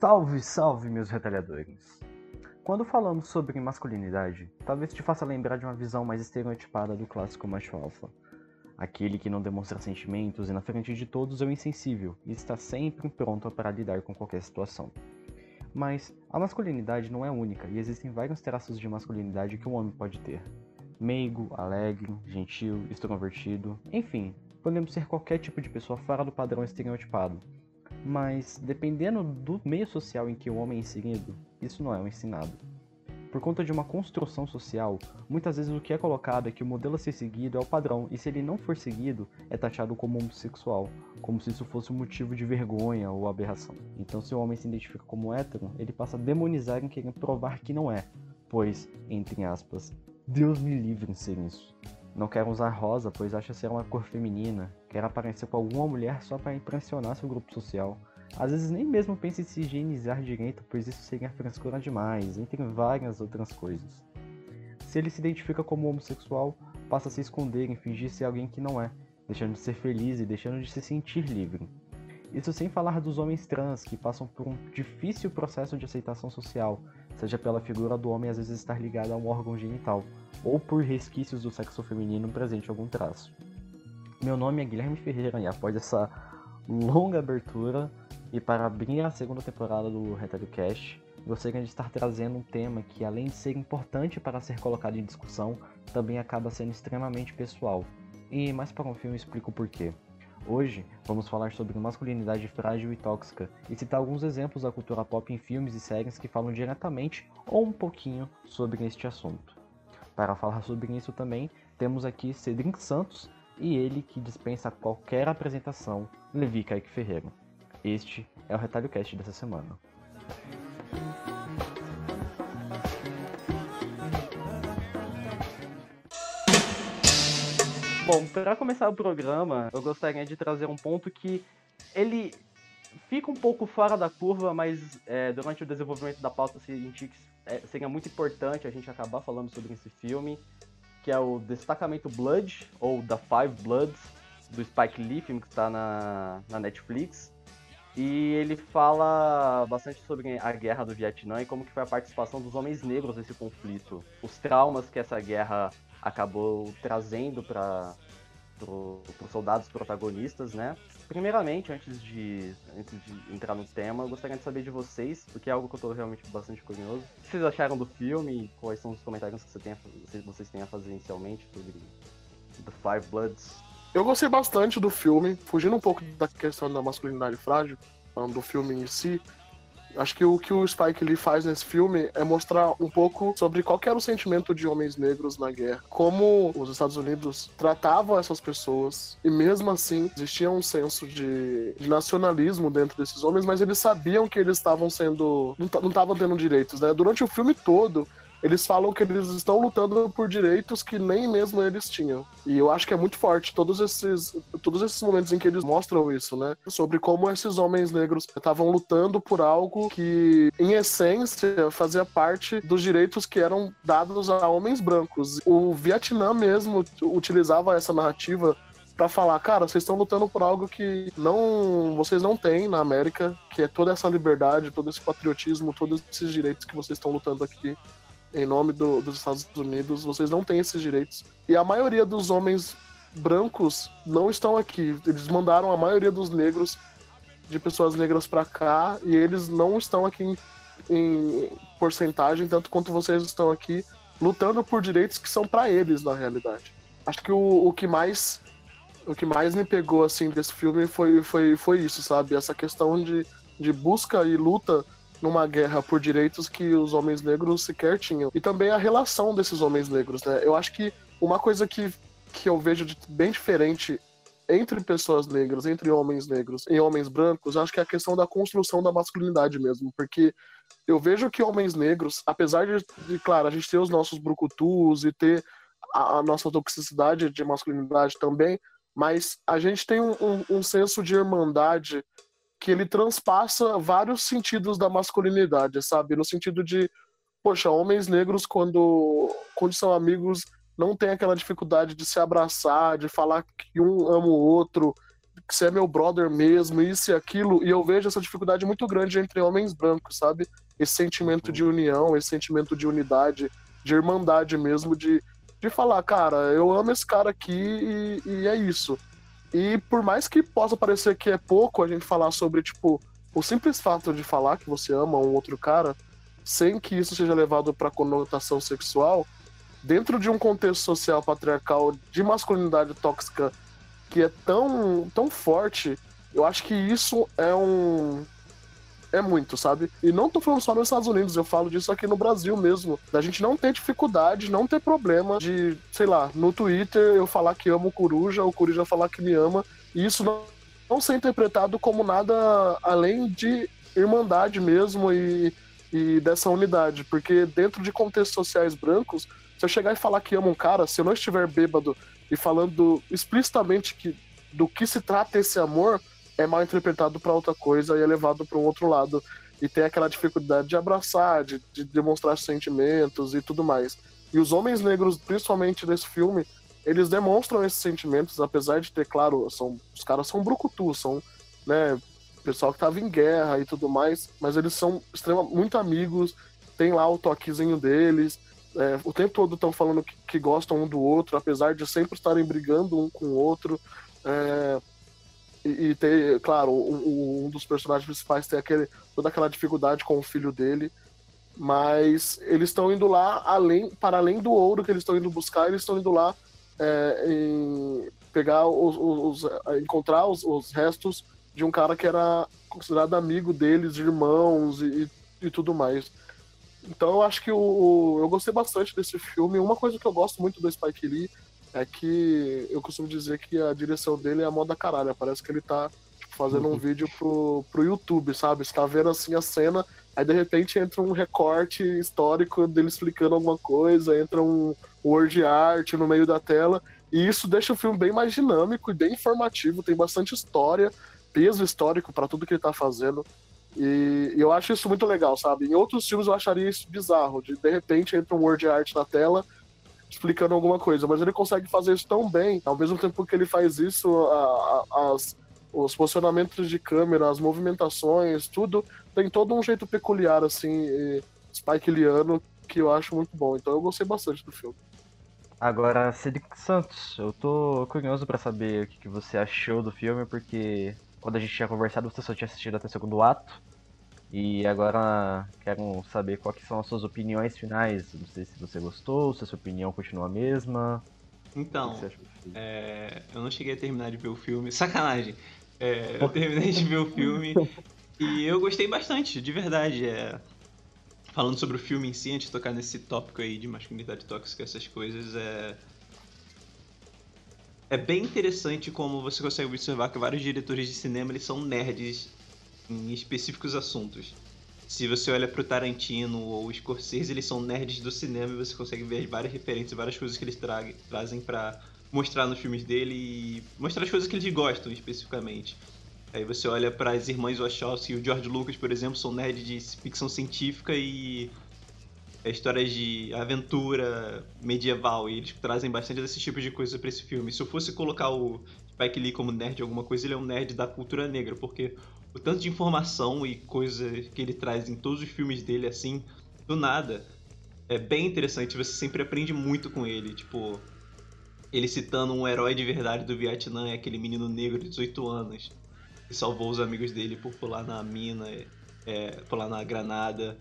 Salve, salve, meus retalhadores! Quando falamos sobre masculinidade, talvez te faça lembrar de uma visão mais estereotipada do clássico macho alfa. Aquele que não demonstra sentimentos e na frente de todos é o insensível e está sempre pronto para lidar com qualquer situação. Mas a masculinidade não é única e existem vários traços de masculinidade que um homem pode ter. Meigo, alegre, gentil, extrovertido, enfim, podemos ser qualquer tipo de pessoa fora do padrão estereotipado. Mas, dependendo do meio social em que o homem é inserido, isso não é um ensinado. Por conta de uma construção social, muitas vezes o que é colocado é que o modelo a ser seguido é o padrão, e se ele não for seguido, é taxado como homossexual, como se isso fosse um motivo de vergonha ou aberração. Então, se o homem se identifica como hétero, ele passa a demonizar em querer provar que não é, pois, entre aspas, Deus me livre em ser isso. Não quer usar rosa, pois acha ser uma cor feminina, quer aparecer com alguma mulher só para impressionar seu grupo social às vezes nem mesmo pensa em se higienizar direito, pois isso seria frescura demais, entre várias outras coisas. Se ele se identifica como homossexual, passa a se esconder e fingir ser alguém que não é, deixando de ser feliz e deixando de se sentir livre. Isso sem falar dos homens trans, que passam por um difícil processo de aceitação social, seja pela figura do homem às vezes estar ligada a um órgão genital, ou por resquícios do sexo feminino presente em algum traço. Meu nome é Guilherme Ferreira e após essa longa abertura, e para abrir a segunda temporada do Retalho Cast, gostaria de estar trazendo um tema que, além de ser importante para ser colocado em discussão, também acaba sendo extremamente pessoal. E mais para um filme explico o porquê. Hoje vamos falar sobre masculinidade frágil e tóxica e citar alguns exemplos da cultura pop em filmes e séries que falam diretamente ou um pouquinho sobre este assunto. Para falar sobre isso também, temos aqui Cedric Santos e ele que dispensa qualquer apresentação, Levi Kaique Ferreira. Este é o Retalho Cast dessa semana. Bom, para começar o programa, eu gostaria de trazer um ponto que ele fica um pouco fora da curva, mas é, durante o desenvolvimento da pauta senti que é, seria muito importante a gente acabar falando sobre esse filme, que é o Destacamento Blood, ou The Five Bloods, do Spike Lee, filme que está na, na Netflix. E ele fala bastante sobre a guerra do Vietnã e como que foi a participação dos homens negros nesse conflito. Os traumas que essa guerra acabou trazendo para os soldados protagonistas, né? Primeiramente, antes de, antes de entrar no tema, eu gostaria de saber de vocês, porque é algo que eu estou realmente bastante curioso. O que vocês acharam do filme? Quais são os comentários que você tem a, vocês têm a fazer inicialmente sobre The Five Bloods? Eu gostei bastante do filme, fugindo um pouco da questão da masculinidade frágil, falando do filme em si. Acho que o que o Spike Lee faz nesse filme é mostrar um pouco sobre qual era o sentimento de homens negros na guerra, como os Estados Unidos tratavam essas pessoas e mesmo assim existia um senso de, de nacionalismo dentro desses homens, mas eles sabiam que eles estavam sendo não estavam tendo direitos, né? Durante o filme todo eles falam que eles estão lutando por direitos que nem mesmo eles tinham. E eu acho que é muito forte todos esses, todos esses momentos em que eles mostram isso, né? Sobre como esses homens negros estavam lutando por algo que, em essência, fazia parte dos direitos que eram dados a homens brancos. O Vietnã mesmo utilizava essa narrativa para falar, cara, vocês estão lutando por algo que não vocês não têm na América, que é toda essa liberdade, todo esse patriotismo, todos esses direitos que vocês estão lutando aqui em nome do, dos Estados Unidos, vocês não têm esses direitos. E a maioria dos homens brancos não estão aqui. Eles mandaram a maioria dos negros, de pessoas negras para cá, e eles não estão aqui em, em, porcentagem, tanto quanto vocês estão aqui, lutando por direitos que são para eles, na realidade. Acho que o, o que mais o que mais me pegou assim desse filme foi, foi, foi isso, sabe? Essa questão de, de busca e luta numa guerra por direitos que os homens negros sequer tinham. E também a relação desses homens negros, né? Eu acho que uma coisa que, que eu vejo bem diferente entre pessoas negras, entre homens negros e homens brancos, acho que é a questão da construção da masculinidade mesmo, porque eu vejo que homens negros, apesar de, de claro, a gente ter os nossos brucutus e ter a, a, nossa toxicidade de masculinidade também, mas a gente tem um, um, um senso de irmandade que ele transpassa vários sentidos da masculinidade, sabe? No sentido de, poxa, homens negros, quando, quando são amigos, não tem aquela dificuldade de se abraçar, de falar que um ama o outro, que você é meu brother mesmo, isso e aquilo, e eu vejo essa dificuldade muito grande entre homens brancos, sabe? Esse sentimento de união, esse sentimento de unidade, de irmandade mesmo, de, de falar, cara, eu amo esse cara aqui e, e é isso. E por mais que possa parecer que é pouco a gente falar sobre, tipo, o simples fato de falar que você ama um outro cara, sem que isso seja levado para conotação sexual, dentro de um contexto social patriarcal de masculinidade tóxica que é tão, tão forte, eu acho que isso é um. É muito, sabe? E não tô falando só nos Estados Unidos, eu falo disso aqui no Brasil mesmo. Da gente não ter dificuldade, não ter problema de, sei lá, no Twitter eu falar que amo o Coruja, o Coruja falar que me ama, e isso não, não ser interpretado como nada além de irmandade mesmo e, e dessa unidade. Porque dentro de contextos sociais brancos, se eu chegar e falar que amo um cara, se eu não estiver bêbado e falando explicitamente que, do que se trata esse amor, é mal interpretado para outra coisa e é levado para um outro lado. E tem aquela dificuldade de abraçar, de, de demonstrar sentimentos e tudo mais. E os homens negros, principalmente nesse filme, eles demonstram esses sentimentos, apesar de ter, claro, são, os caras são brucutus, são, né, pessoal que tava em guerra e tudo mais, mas eles são extremamente muito amigos, tem lá o toquezinho deles, é, o tempo todo estão falando que, que, gostam um do outro, apesar de sempre estarem brigando um com o outro. É, e, e ter, claro, um, dos personagens principais tem aquele, toda aquela dificuldade com o filho dele. Mas eles estão indo lá além, para além do ouro que eles estão indo buscar, eles estão indo lá é, em pegar os, os encontrar os, os, restos de um cara que era considerado amigo deles, irmãos e, e tudo mais. Então eu acho que o, eu gostei bastante desse filme. Uma coisa que eu gosto muito do Spike Lee é que eu costumo dizer que a direção dele é a moda caralho. Parece que ele tá tipo, fazendo um uhum. vídeo pro, pro YouTube, sabe? Você tá vendo assim a cena, aí de repente entra um recorte histórico dele explicando alguma coisa, entra um word art no meio da tela. E isso deixa o filme bem mais dinâmico e bem informativo, tem bastante história, peso histórico para tudo que ele tá fazendo. E, eu acho isso muito legal, sabe? Em outros filmes eu acharia isso bizarro, de de repente entra um word art na tela explicando alguma coisa, mas ele consegue fazer isso tão bem, ao mesmo tempo que ele faz isso, a, a, as, os posicionamentos de câmera, as movimentações, tudo tem todo um jeito peculiar, assim, Spike Liano, que eu acho muito bom. Então eu gostei bastante do filme. Agora, Cedric Santos, eu tô curioso para saber o que, que você achou do filme, porque quando a gente tinha conversado, você só tinha assistido até o segundo ato. E agora quero saber quais são as suas opiniões finais. Não sei se você gostou, se a sua opinião continua a mesma. Então, é, eu não cheguei a terminar de ver o filme. Sacanagem! É, eu terminei de ver o filme e eu gostei bastante, de verdade. É, falando sobre o filme em si, antes de tocar nesse tópico aí de masculinidade tóxica, essas coisas, é, é bem interessante como você consegue observar que vários diretores de cinema eles são nerds em específicos assuntos. Se você olha pro Tarantino ou Scorsese, eles são nerds do cinema e você consegue ver várias referências, várias coisas que eles tra trazem para mostrar nos filmes dele e mostrar as coisas que eles gostam especificamente. Aí você olha para as irmãs Wachowski e o George Lucas, por exemplo, são nerds de ficção científica e é, histórias de aventura medieval, e eles trazem bastante desse tipo de coisa para esse filme. Se eu fosse colocar o Spike Lee como nerd de alguma coisa, ele é um nerd da cultura negra, porque o tanto de informação e coisa que ele traz em todos os filmes dele, assim, do nada, é bem interessante, você sempre aprende muito com ele, tipo, ele citando um herói de verdade do Vietnã, é aquele menino negro de 18 anos, que salvou os amigos dele por pular na mina, é, pular na granada,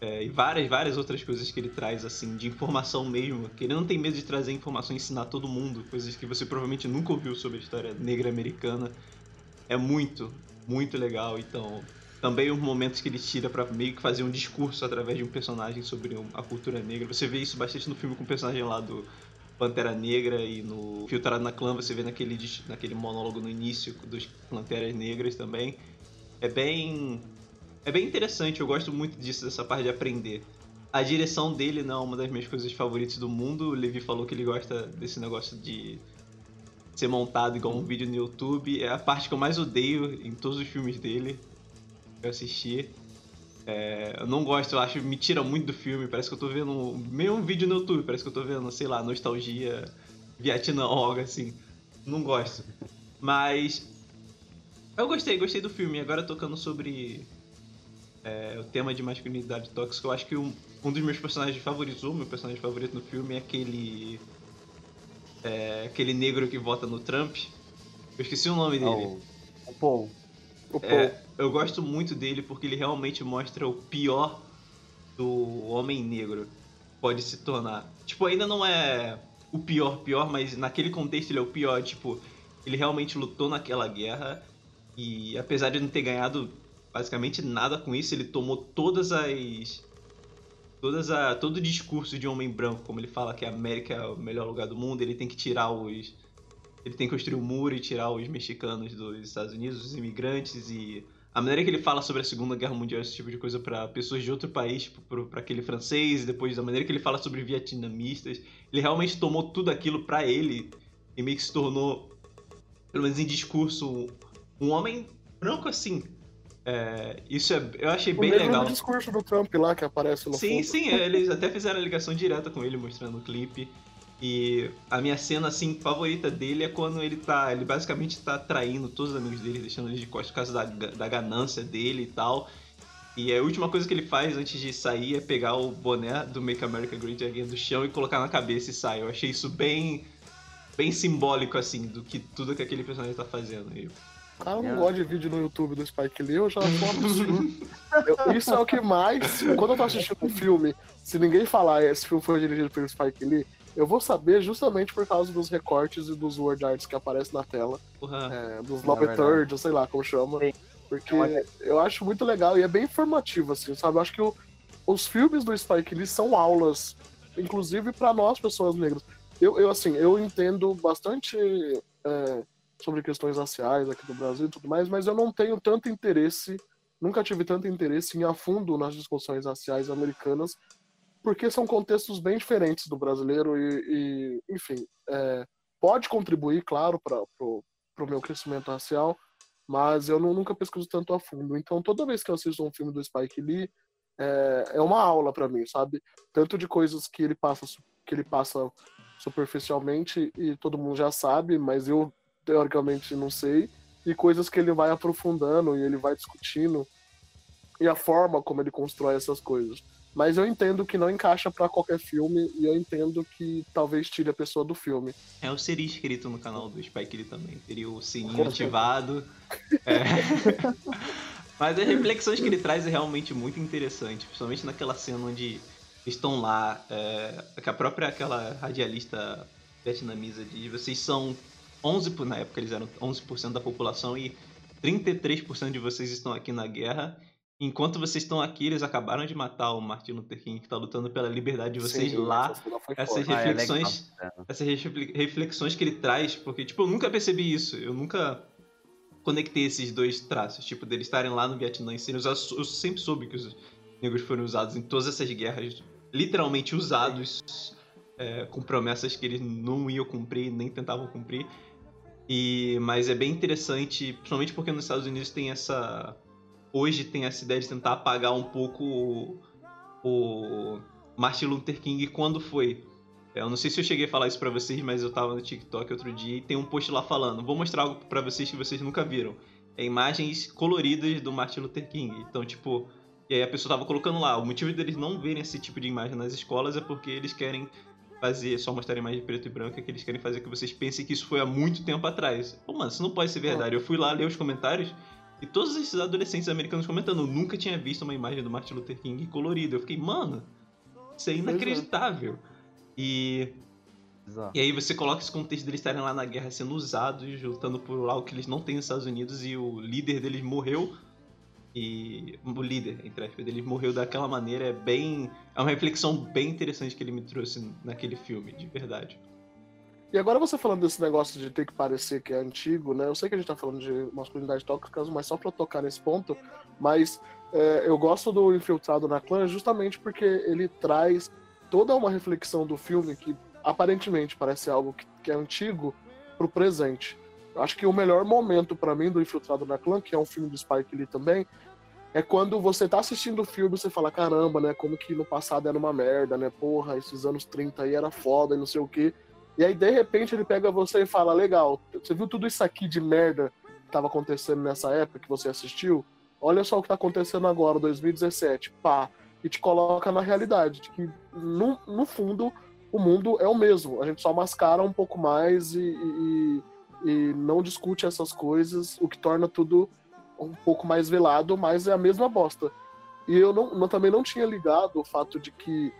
é, e várias, várias outras coisas que ele traz, assim, de informação mesmo. Que ele não tem medo de trazer informação e ensinar todo mundo. Coisas que você provavelmente nunca ouviu sobre a história negra americana. É muito, muito legal. Então, também os momentos que ele tira para meio que fazer um discurso através de um personagem sobre a cultura negra. Você vê isso bastante no filme com o personagem lá do Pantera Negra e no Filtrado na Clã você vê naquele, naquele monólogo no início dos Panteras Negras também. É bem é bem interessante, eu gosto muito disso, dessa parte de aprender. A direção dele não é uma das minhas coisas favoritas do mundo. O Levi falou que ele gosta desse negócio de ser montado igual um vídeo no YouTube. É a parte que eu mais odeio em todos os filmes dele que eu assisti. É, eu não gosto, eu acho, me tira muito do filme. Parece que eu tô vendo meio um vídeo no YouTube, parece que eu tô vendo, sei lá, nostalgia, Vietnã, algo assim. Não gosto. Mas Eu gostei, gostei do filme. Agora tocando sobre é, o tema de masculinidade tóxica, eu acho que um, um dos meus personagens favoritos, o meu personagem favorito no filme é aquele. É, aquele negro que vota no Trump. Eu esqueci o nome dele. Oh, o Paul. O Paul. É, eu gosto muito dele porque ele realmente mostra o pior do homem negro pode se tornar. Tipo, ainda não é o pior, pior, mas naquele contexto ele é o pior. Tipo, ele realmente lutou naquela guerra e apesar de não ter ganhado basicamente nada com isso, ele tomou todas as. Todas a, todo o discurso de homem branco, como ele fala que a América é o melhor lugar do mundo, ele tem que tirar os. Ele tem que construir um muro e tirar os mexicanos dos Estados Unidos, os imigrantes e a maneira que ele fala sobre a Segunda Guerra Mundial, esse tipo de coisa para pessoas de outro país, para aquele francês, depois a maneira que ele fala sobre vietnamistas, ele realmente tomou tudo aquilo para ele e meio que se tornou, pelo menos em discurso, um homem branco assim. É, isso é, eu achei bem o mesmo legal. O discurso do Trump lá que aparece no Sim, fundo. sim, eles até fizeram a ligação direta com ele, mostrando o clipe. E a minha cena, assim, favorita dele é quando ele tá. Ele basicamente tá traindo todos os amigos dele, deixando eles de costas por causa da, da ganância dele e tal. E a última coisa que ele faz antes de sair é pegar o boné do Make America Great Again do chão e colocar na cabeça e sai. Eu achei isso bem. bem simbólico, assim, do que tudo que aquele personagem tá fazendo. E O cara não gosta de vídeo no YouTube do Spike Lee, eu já um absurdo. Eu- isso é o que mais. Quando eu tô assistindo um filme, se ninguém falar esse filme foi dirigido pelo Spike Lee, eu vou saber justamente por causa dos recortes e dos word arts que aparecem na tela, porra. é, dos É Love verdade. Third, ou sei lá como chama. Sim. Porque É eu acho muito legal e é bem informativo, assim, sabe? Eu acho que o- os filmes do Spike Lee são aulas, inclusive para nós, pessoas negras. Eu, eu, assim, eu entendo bastante é, sobre questões raciais aqui do Brasil e tudo mais, mas eu não tenho tanto interesse, nunca tive tanto interesse em a fundo nas discussões raciais americanas, porque são contextos bem diferentes do brasileiro e, e, enfim, é, pode contribuir, claro, para o meu crescimento racial, mas eu não- nunca pesquiso tanto a fundo. Então, toda vez que eu assisto um filme do Spike Lee, é, é uma aula para mim, sabe? Tanto de coisas que ele passa que ele passa superficialmente e todo mundo já sabe, mas eu teoricamente não sei, e coisas que ele vai aprofundando e ele vai discutindo e a forma como ele constrói essas coisas. Mas eu entendo que não encaixa para qualquer filme e eu entendo que talvez tire a pessoa do filme. É, eu seria inscrito no canal do Spike Lee também. Teria o sininho ativado. É. Mas as reflexões que ele traz é realmente muito interessante. Principalmente naquela cena onde estão lá. É, que a própria aquela radialista vietnamesa diz, vocês são 11%, por- na época eles eram 11% da população e 33% de vocês estão aqui na guerra. Enquanto vocês estão aqui, eles acabaram de matar o Martin Luther King, que está lutando pela liberdade de vocês Sim, lá. essas foda. Ah, é reflexões essas refle- reflexões que ele traz, porque, tipo, eu nunca percebi isso. Eu nunca conectei esses dois traços, tipo, deles estarem lá no Vietnã e serem usados. Eu sempre soube que os negros foram usados em todas essas guerras, literalmente usados é, com promessas que eles não iam cumprir, nem tentavam cumprir. E, mas é bem interessante, principalmente porque nos Estados Unidos tem essa. Hoje tem essa ideia de tentar apagar um pouco o, o Martin Luther King quando foi. É, Eu não sei se eu cheguei a falar isso pra vocês, mas eu tava no TikTok outro dia e tem um post lá falando. Vou mostrar algo pra vocês que vocês nunca viram. É imagens coloridas do Martin Luther King. Então, tipo, e aí a pessoa tava colocando lá. O motivo deles não verem esse tipo de imagem nas escolas é porque eles querem fazer, só mostrar imagem preto e branco, é que eles querem fazer que vocês pensem que isso foi há muito tempo atrás. Pô, mano, isso não pode ser verdade. Eu fui lá ler os comentários e todos esses adolescentes americanos comentando, eu nunca tinha visto uma imagem do Martin Luther King colorida. Eu fiquei, mano, isso é inacreditável. E, e aí você coloca esse contexto deles estarem lá na guerra sendo usados, lutando por algo que eles não têm nos Estados Unidos e o líder deles morreu. E o líder, entre aspas, dele morreu daquela maneira. É bem. É uma reflexão bem interessante que ele me trouxe naquele filme, de verdade. E agora você falando desse negócio de ter que parecer que é antigo, né? Eu sei que a gente tá falando de masculinidade tóxica, mas só pra tocar nesse ponto, mas é, eu gosto do Infiltrado na Clã justamente porque ele traz toda uma reflexão do filme que aparentemente parece algo que, que é antigo pro presente. Eu acho que o melhor momento pra mim do Infiltrado na Clã, que é um filme do Spike Lee também, é quando você tá assistindo o filme você fala, caramba, né, como que no passado era uma merda, né, porra, esses anos 30 aí era foda e não sei o quê. E aí, de repente, ele pega você e fala: Legal, você viu tudo isso aqui de merda estava acontecendo nessa época que você assistiu, olha só o que está acontecendo agora, 2017, pá, e te coloca na realidade, de que no, no fundo o mundo é o mesmo, a gente só mascara um pouco mais e, e, e não discute essas coisas, o que torna tudo um pouco mais velado, mas é a mesma bosta. E eu não, não também não tinha ligado o fato de que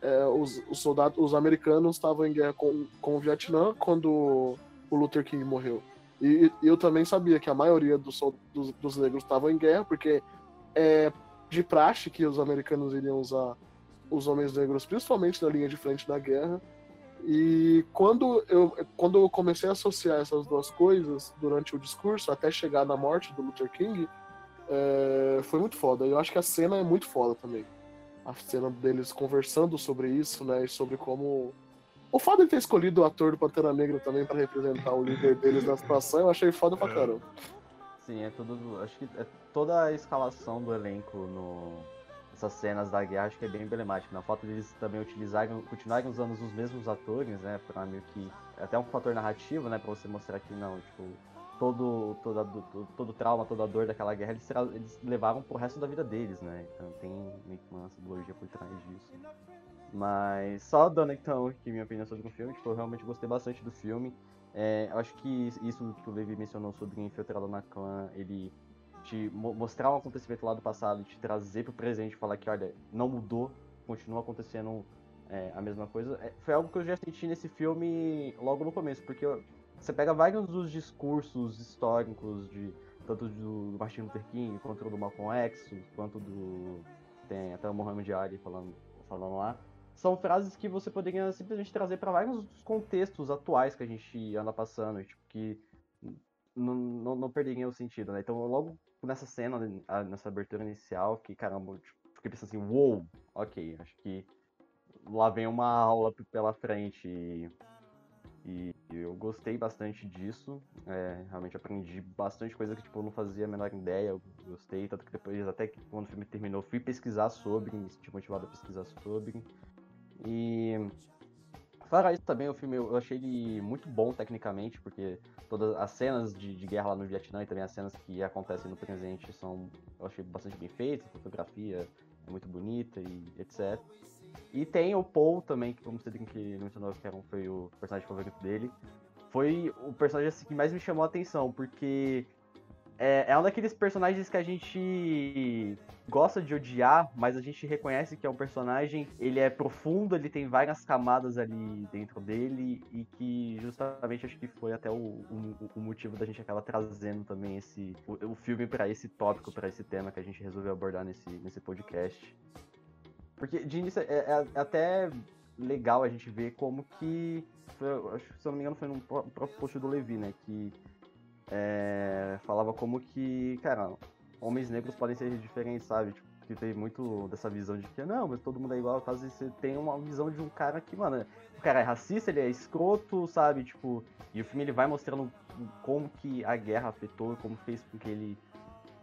é, os, os, soldados, os americanos estavam em guerra com, com o Vietnã quando o Luther King morreu. E, e eu também sabia que a maioria dos, dos, dos negros estavam em guerra, porque é de praxe que os americanos iriam usar os homens negros, principalmente na linha de frente da guerra. E quando eu, quando eu comecei a associar essas duas coisas durante o discurso, até chegar na morte do Luther King, é, foi muito foda. Eu acho que a cena é muito foda também. A cena deles conversando sobre isso, né? E sobre como. O fato de ter escolhido o ator do Pantera Negra também para representar o líder deles na situação, eu achei foda pra caramba. Sim, é tudo. Acho que é toda a escalação do elenco no, essas cenas da guerra acho que é bem emblemático. Na né? foto deles também utilizarem, continuarem usando os mesmos atores, né? Pra meio que. Até um fator narrativo, né? Pra você mostrar que não, tipo, todo, toda, todo, todo trauma, toda dor daquela guerra, eles, eles levavam pro resto da vida deles, né? Então tem meio que uma simbologia por trás disso. Mas só dando então aqui minha opinião sobre o filme, tipo, eu realmente gostei bastante do filme. É, eu acho que isso que o Levi mencionou sobre Infiltrado na Clã, ele te mostrar um acontecimento lá do passado, te trazer pro presente e falar que, olha, não mudou, continua acontecendo é, a mesma coisa, é, foi algo que eu já senti nesse filme logo no começo, porque você pega vários dos discursos históricos de tanto do Martin Luther King quanto do Malcolm X, quanto do tem até o Muhammad Ali falando, falando lá, são frases que você poderia simplesmente trazer para vários dos contextos atuais que a gente anda passando, tipo, que não, não, não o sentido, né? Então, logo nessa cena, nessa abertura inicial, que caramba, tipo, fiquei pensando assim, uou, wow, ok, acho que lá vem uma aula pela frente e, e eu gostei bastante disso, é, realmente aprendi bastante coisa que tipo, eu não fazia a menor ideia, eu gostei, tanto que depois, até que quando o filme terminou, fui pesquisar sobre, me senti motivado a pesquisar sobre, e Fora isso também, o filme eu achei ele muito bom tecnicamente, porque todas as cenas de, de, guerra lá no Vietnã e também as cenas que acontecem no presente são, eu achei bastante bem feitas, a fotografia é muito bonita e etc. E tem o Paul também, que como você que ele mencionou que foi o personagem favorito dele. Foi o personagem assim, que mais me chamou a atenção, porque é, é um daqueles personagens que a gente gosta de odiar, mas a gente reconhece que é um personagem, ele é profundo, ele tem várias camadas ali dentro dele e que justamente acho que foi até o, o, o motivo da gente acabar trazendo também esse o, o filme para esse tópico, para esse tema que a gente resolveu abordar nesse, nesse podcast. Porque de início é, é, é até legal a gente ver como que, foi, acho, se eu não me engano foi no próprio post do Levi, né, que é, falava como que, cara, homens negros podem ser diferentes, sabe? Tipo, que tem muito dessa visão de que, não, mas todo mundo é igual, caso você tem uma visão de um cara que, mano, o cara é racista, ele é escroto, sabe? Tipo, e o filme ele vai mostrando como que a guerra afetou, como fez com que ele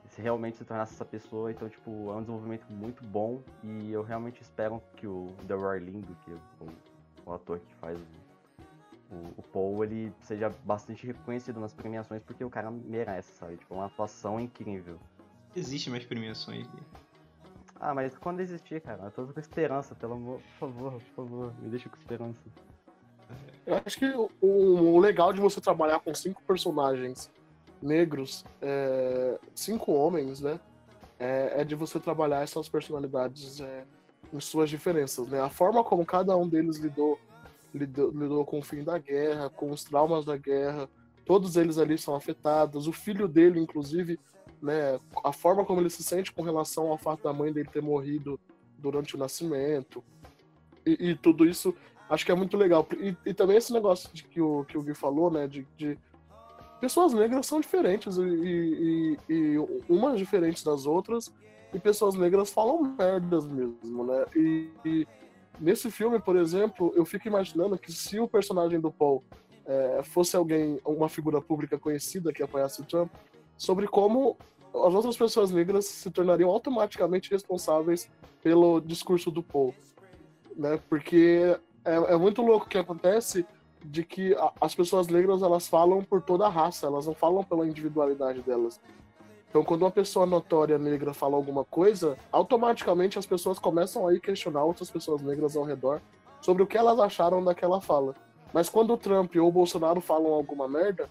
se realmente se tornasse essa pessoa. Então, tipo, é um desenvolvimento muito bom e eu realmente espero que o The Roy Lindo, que é o, o ator que faz o, Paul ele seja bastante reconhecido nas premiações porque o cara merece, sabe? Tipo, uma atuação incrível. Existe mais premiações dele. Ah, mas quando existir, cara, eu tô com esperança, pelo amor, por favor, por favor, me deixa com esperança. Eu acho que o, o legal de você trabalhar com cinco personagens negros, é, cinco homens, né? É, é, de você trabalhar essas personalidades é, em suas diferenças, né? A forma como cada um deles lidou lidou, lidou com o fim da guerra, com os traumas da guerra. Todos eles ali são afetados. O filho dele, inclusive, né, a forma como ele se sente com relação ao fato da mãe dele ter morrido durante o nascimento. E, e tudo isso, acho que é muito legal. E, e, também esse negócio de que o, que o Gui falou, né, de, de pessoas negras são diferentes e, e, e, umas diferentes das outras e pessoas negras falam merdas mesmo, né? E, e, Nesse filme, por exemplo, eu fico imaginando que se o personagem do Paul é, fosse alguém, uma figura pública conhecida que apoiasse o Trump, sobre como as outras pessoas negras se tornariam automaticamente responsáveis pelo discurso do Paul, né? Porque é, é muito louco o que acontece de que a, as pessoas negras elas falam por toda a raça, elas não falam pela individualidade delas. Então, quando uma pessoa notória negra fala alguma coisa, automaticamente as pessoas começam a questionar outras pessoas negras ao redor sobre o que elas acharam daquela fala. Mas quando o Trump ou o Bolsonaro falam alguma merda,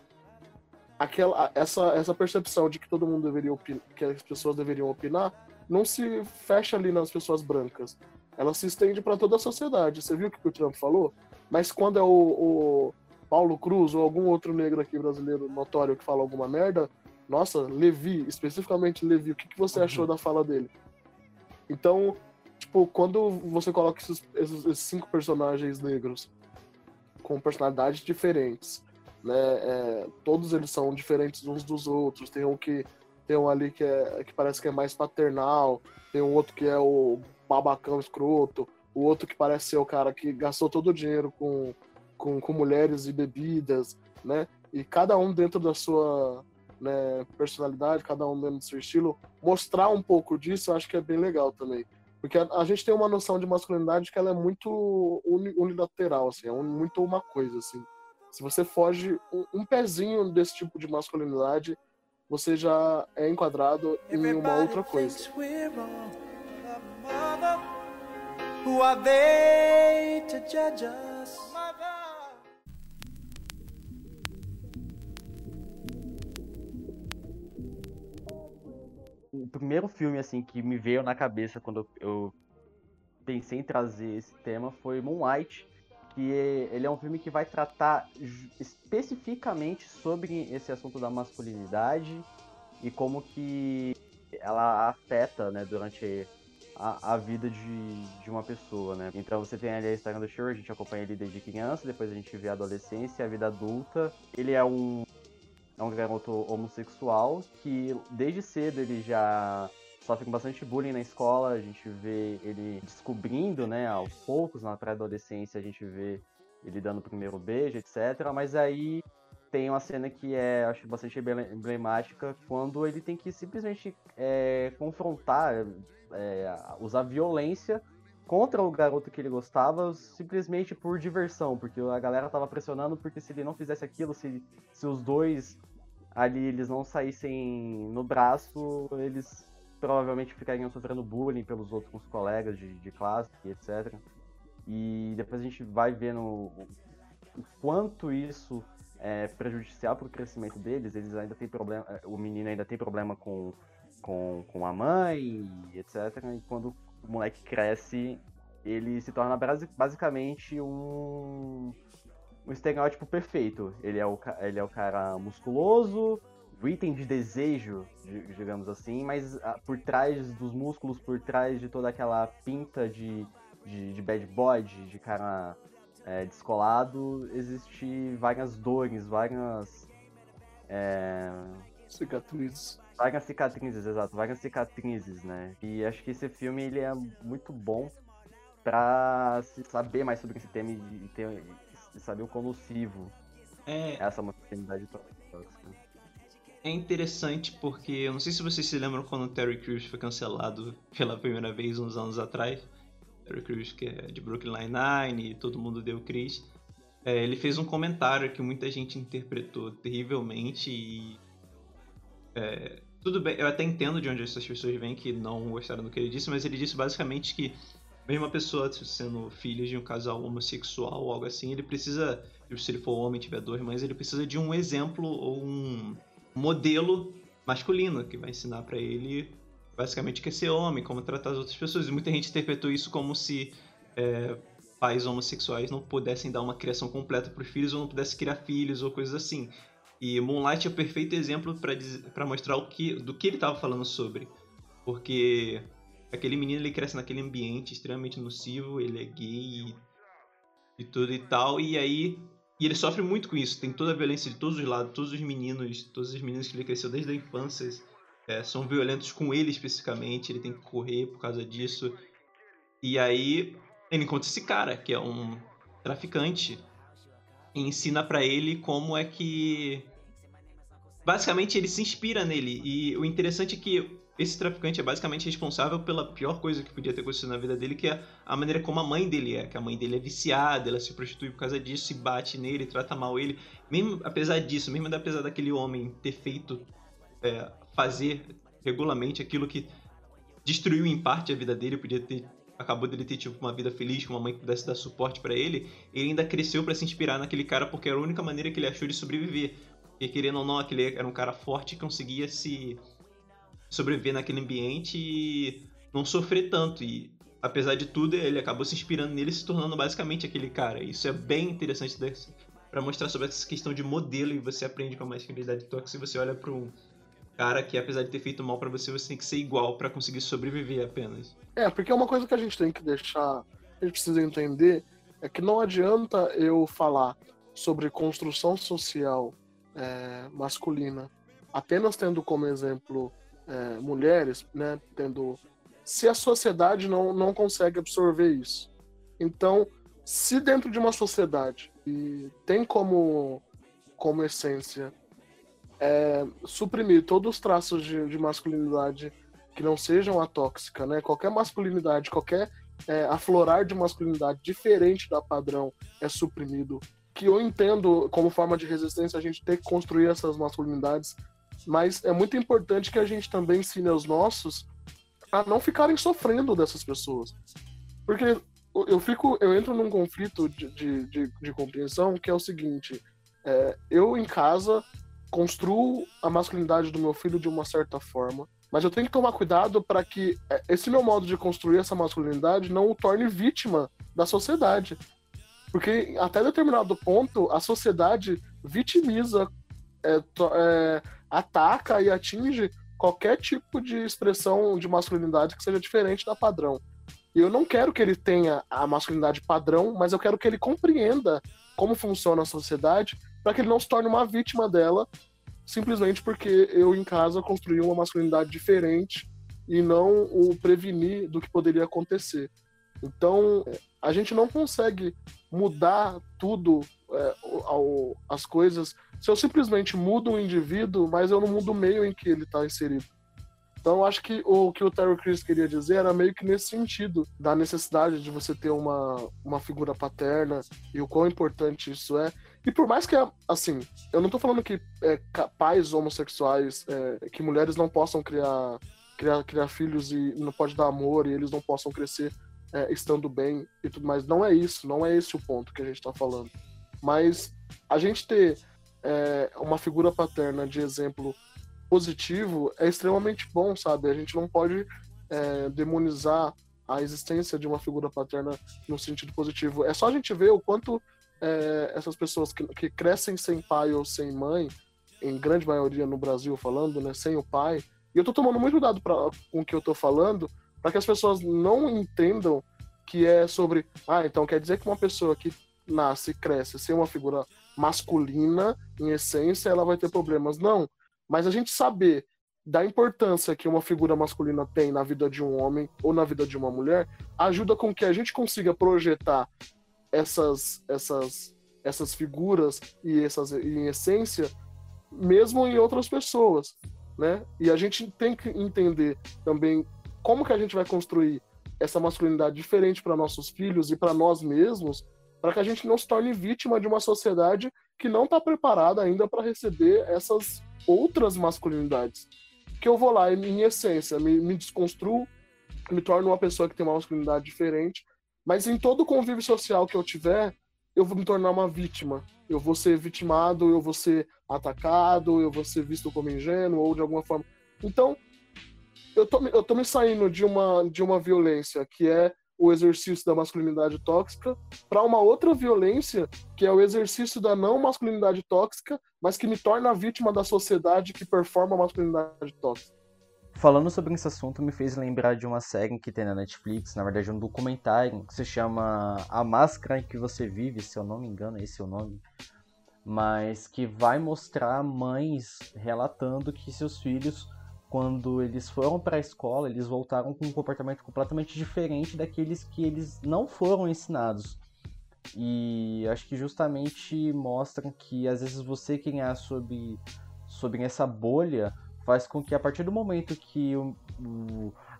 aquela, essa, essa percepção de que todo mundo deveria que as pessoas deveriam opinar, não se fecha ali nas pessoas brancas. Ela se estende para toda a sociedade. Você viu o que o Trump falou? Mas quando é o, o Paulo Cruz ou algum outro negro aqui brasileiro notório que fala alguma merda, nossa, Levi, especificamente Levi, o que, que você uhum. achou da fala dele? Então, tipo, quando você coloca esses, esses, esses cinco personagens negros com personalidades diferentes, né? É, todos eles são diferentes uns dos outros. Tem um que tem um ali que, é, que parece que é mais paternal, tem um outro que é o babacão escroto, o outro que parece ser o cara que gastou todo o dinheiro com, com, com mulheres e bebidas, né? E cada um dentro da sua né, personalidade, cada um dentro do seu estilo, mostrar um pouco disso, eu acho que é bem legal também. Porque a, a gente tem uma noção de masculinidade que ela é muito uni, unilateral, assim, é un, muito uma coisa, assim. Se você foge um, um, pezinho desse tipo de masculinidade, você já é enquadrado em uma outra coisa. Who are they to judge us? O primeiro filme assim que me veio na cabeça quando eu pensei em trazer esse tema foi Moonlight, que ele é um filme que vai tratar especificamente sobre esse assunto da masculinidade e como que ela afeta, né, durante a, a vida de, de uma pessoa, né? Então você tem ali a história do Shure, a gente acompanha ele desde criança, depois a gente vê a adolescência, a vida adulta. Ele é um é um garoto homossexual que desde cedo ele já sofre com bastante bullying na escola, a gente vê ele descobrindo, né, aos poucos, na pré-adolescência, a gente vê ele dando o primeiro beijo, etc. Mas aí tem uma cena que é, acho, bastante emblemática, quando ele tem que simplesmente é, confrontar, é, usar violência contra o garoto que ele gostava, simplesmente por diversão, porque a galera tava pressionando, porque se ele não fizesse aquilo, se, se os dois ali eles não saíssem no braço, eles provavelmente ficariam sofrendo bullying pelos outros colegas de, de classe, etc. E depois a gente vai vendo o, quanto isso é prejudicial para o crescimento deles. Eles ainda têm problema, o menino ainda tem problema com, com, com a mãe, etc. E quando o moleque cresce, ele se torna basicamente um um estereótipo perfeito. Ele é o, ele é o cara musculoso, o item de desejo, digamos assim, mas ah, por trás dos músculos, por trás de toda aquela pinta de, de, de bad boy, de, de cara é, descolado, existe várias dores, várias. É... Cicatrizes. Várias cicatrizes, exato, várias cicatrizes, né? E acho que esse filme ele é muito bom para se saber mais sobre esse tema e ter, e saber o quão nocivo é essa masculinidade tóxica. É interessante porque eu não sei se vocês se lembram quando o Terry Crews foi cancelado pela primeira vez uns anos atrás. Terry Crews, que é de Brooklyn Nine-Nine, e todo mundo deu Chris. É, ele fez um comentário que muita gente interpretou terrivelmente e. É, tudo bem, eu até entendo de onde essas pessoas vêm que não gostaram do que ele disse, mas ele disse basicamente que mesmo uma pessoa sendo filho de um casal homossexual ou algo assim, ele precisa, se ele for homem e tiver duas mães, ele precisa de um exemplo ou um modelo masculino que vai ensinar para ele basicamente que é ser homem, como tratar as outras pessoas. E muita gente interpretou isso como se é, pais homossexuais não pudessem dar uma criação completa para os filhos ou não pudessem criar filhos ou coisas assim. E Moonlight é o perfeito exemplo para mostrar o que, do que ele estava falando sobre. Porque aquele menino ele cresce naquele ambiente extremamente nocivo, ele é gay e, e tudo e tal, e aí e ele sofre muito com isso, tem toda a violência de todos os lados, todos os meninos, todos os meninos que ele cresceu desde a infância é, são violentos com ele especificamente, ele tem que correr por causa disso. E aí ele encontra esse cara, que é um traficante, e ensina para ele como é que basicamente ele se inspira nele. E o interessante é que esse traficante é basicamente responsável pela pior coisa que podia ter acontecido na vida dele, que é a maneira como a mãe dele é. Que a mãe dele é viciada, ela se prostitui por causa disso, se bate nele, trata mal ele. Mesmo apesar disso, mesmo apesar daquele homem ter feito, é, fazer regularmente aquilo que destruiu em parte a vida dele, podia ter acabou dele ter tipo uma vida feliz com uma mãe que pudesse dar suporte para ele, ele ainda cresceu para se inspirar naquele cara porque era a única maneira que ele achou de sobreviver. Porque querendo ou não, aquele era um cara forte e conseguia se sobreviver naquele ambiente e não sofrer tanto. E apesar de tudo, ele acabou se inspirando nele, se tornando basicamente aquele cara. Isso é bem interessante para mostrar sobre essa questão de modelo e você aprende com a masculinidade tóxica e você olha para um cara que apesar de ter feito mal para você, você tem que ser igual para conseguir sobreviver apenas. É, porque é uma coisa que a gente tem que deixar, a gente precisa entender é que não adianta eu falar sobre construção social é, masculina apenas tendo como exemplo é, mulheres, né, tendo se a sociedade não, não consegue absorver isso. Então, se dentro de uma sociedade e tem como, como essência é, suprimir todos os traços de, de, masculinidade que não sejam a tóxica, né? Qualquer masculinidade, qualquer é, aflorar de masculinidade diferente da padrão é suprimido. Que eu entendo como forma de resistência a gente ter que construir essas masculinidades mas é muito importante que a gente também ensine aos nossos a não ficarem sofrendo dessas pessoas. Porque eu fico, eu entro num conflito de, de, de, de compreensão que é o seguinte: é, eu em casa construo a masculinidade do meu filho de uma certa forma, mas eu tenho que tomar cuidado para que é, esse meu modo de construir essa masculinidade não o torne vítima da sociedade. Porque até determinado ponto a sociedade vitimiza é, é, ataca e atinge qualquer tipo de expressão de masculinidade que seja diferente da padrão. E eu não quero que ele tenha a masculinidade padrão, mas eu quero que ele compreenda como funciona a sociedade para que ele não se torne uma vítima dela simplesmente porque eu em casa construí uma masculinidade diferente e não o prevenir do que poderia acontecer. Então, a gente não consegue mudar tudo, é, ao, as coisas, se eu simplesmente mudo um indivíduo, mas eu não mudo o meio em que ele está inserido. Então, acho que o que o Terry Crews queria dizer era meio que nesse sentido, da necessidade de você ter uma, uma figura paterna e o quão importante isso é. E por mais que, assim, eu não estou falando que é, pais homossexuais, é, que mulheres não possam criar, criar, criar filhos e não pode dar amor e eles não possam crescer é, estando bem e tudo mais. Não é isso, não é esse o ponto que a gente está falando. Mas a gente ter é, uma figura paterna de exemplo positivo é extremamente bom, sabe? A gente não pode é, demonizar a existência de uma figura paterna no sentido positivo. É só a gente ver o quanto é, essas pessoas que, que, crescem sem pai ou sem mãe, em grande maioria no Brasil falando, né, sem o pai. E eu tô tomando muito cuidado pra, com o que eu tô falando, para que as pessoas não entendam que é sobre, ah, então quer dizer que uma pessoa que nasce cresce sem uma figura masculina, em essência, ela vai ter problemas. Não. Mas a gente saber da importância que uma figura masculina tem na vida de um homem ou na vida de uma mulher ajuda com que a gente consiga projetar essas essas essas figuras e essas em essência mesmo em outras pessoas, né? E a gente tem que entender também como que a gente vai construir essa masculinidade diferente para nossos filhos e para nós mesmos, para que a gente não se torne vítima de uma sociedade que não está preparada ainda para receber essas outras masculinidades. Que eu vou lá e, em essência, me, me desconstruo, me torno uma pessoa que tem uma masculinidade diferente, mas em todo convívio social que eu tiver, eu vou me tornar uma vítima. Eu vou ser vitimado, eu vou ser atacado, eu vou ser visto como ingênuo ou de alguma forma. Então, eu tô, eu tô me saindo de uma, de uma violência que é o exercício da masculinidade tóxica para uma outra violência, que é o exercício da não masculinidade tóxica, mas que me torna vítima da sociedade que performa a masculinidade tóxica. Falando sobre esse assunto, me fez lembrar de uma série que tem na Netflix, na verdade, um documentário que se chama A Máscara em que Você Vive, se eu não me engano, esse é o nome. Mas que vai mostrar mães relatando que seus filhos quando eles foram para a escola, eles voltaram com um comportamento completamente diferente daqueles que eles não foram ensinados. E acho que justamente mostram que às vezes você criar sobre, sobre essa bolha faz com que a partir do momento que o,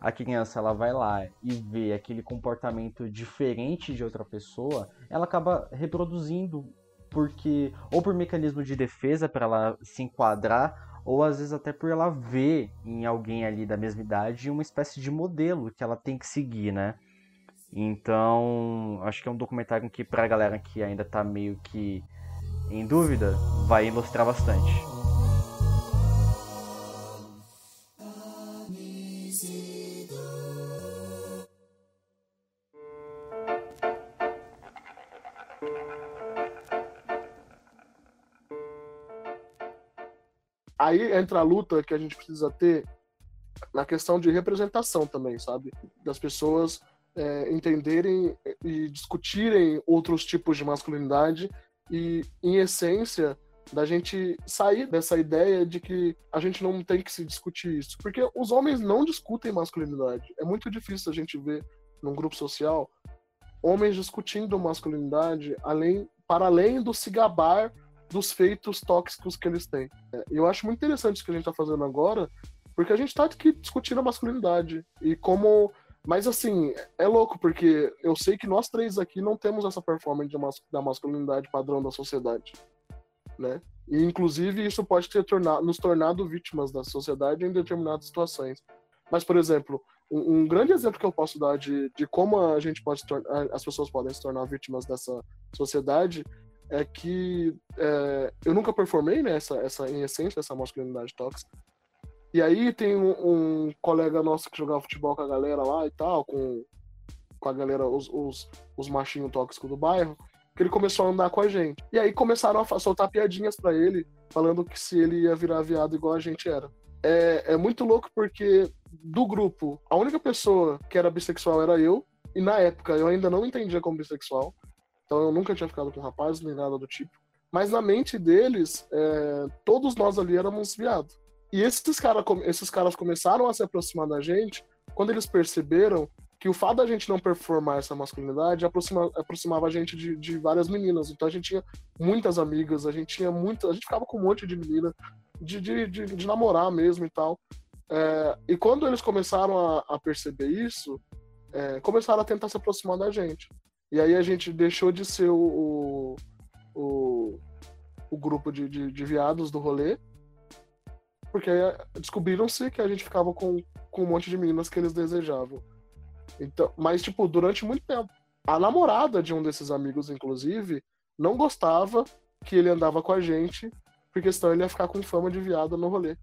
a criança ela vai lá e vê aquele comportamento diferente de outra pessoa, ela acaba reproduzindo porque ou por mecanismo de defesa para ela se enquadrar ou às vezes até por ela ver em alguém ali da mesma idade uma espécie de modelo que ela tem que seguir, né? Então, acho que é um documentário que pra galera que ainda tá meio que em dúvida, vai ilustrar bastante. Aí entra a luta que a gente precisa ter na questão de representação também, sabe? Das pessoas é, entenderem e discutirem outros tipos de masculinidade e, em essência, da gente sair dessa ideia de que a gente não tem que se discutir isso. Porque os homens não discutem masculinidade. É muito difícil a gente ver num grupo social homens discutindo masculinidade além, para além do se gabar dos feitos tóxicos que eles têm. É, eu acho muito interessante isso que a gente está fazendo agora, porque a gente está aqui discutindo a masculinidade e como. Mas assim, é louco, porque eu sei que nós três aqui não temos essa performance da masculinidade padrão da sociedade. Né? E inclusive isso pode ter tornado, nos tornado vítimas da sociedade em determinadas situações. Mas, por exemplo, um, um grande exemplo que eu posso dar de, de como a gente pode tornar, as pessoas podem se tornar vítimas dessa sociedade é que é, eu nunca performei né, essa, essa, em essência, essa masculinidade tóxica. E aí tem um, um, colega nosso que jogava futebol com a galera lá e tal, com, com a galera, os, os, os machinhos tóxicos do bairro, que ele começou a andar com a gente. E aí começaram a soltar piadinhas para ele, falando que se ele ia virar viado igual a gente era. É, é muito louco porque do grupo, a única pessoa que era bissexual era eu, e na época eu ainda não entendia como bissexual. Então eu nunca tinha ficado com rapazes nem nada do tipo. Mas na mente deles, é, todos nós ali éramos viados. E esses, cara, esses caras começaram a se aproximar da gente quando eles perceberam que o fato da gente não performar essa masculinidade aproxima, aproximava a gente de, de, várias meninas. Então a gente tinha muitas amigas, a gente tinha muita. A gente ficava com um monte de menina de, de, de, de namorar mesmo e tal. É, e quando eles começaram a, a perceber isso, é, começaram a tentar se aproximar da gente. E aí a gente deixou de ser o, o, o grupo de, de, de, viados do rolê, porque descobriram-se que a gente ficava com, com um monte de meninas que eles desejavam. Então, mas, tipo, durante muito tempo. A namorada de um desses amigos, inclusive, não gostava que ele andava com a gente, porque senão ele ia ficar com fama de viado no rolê.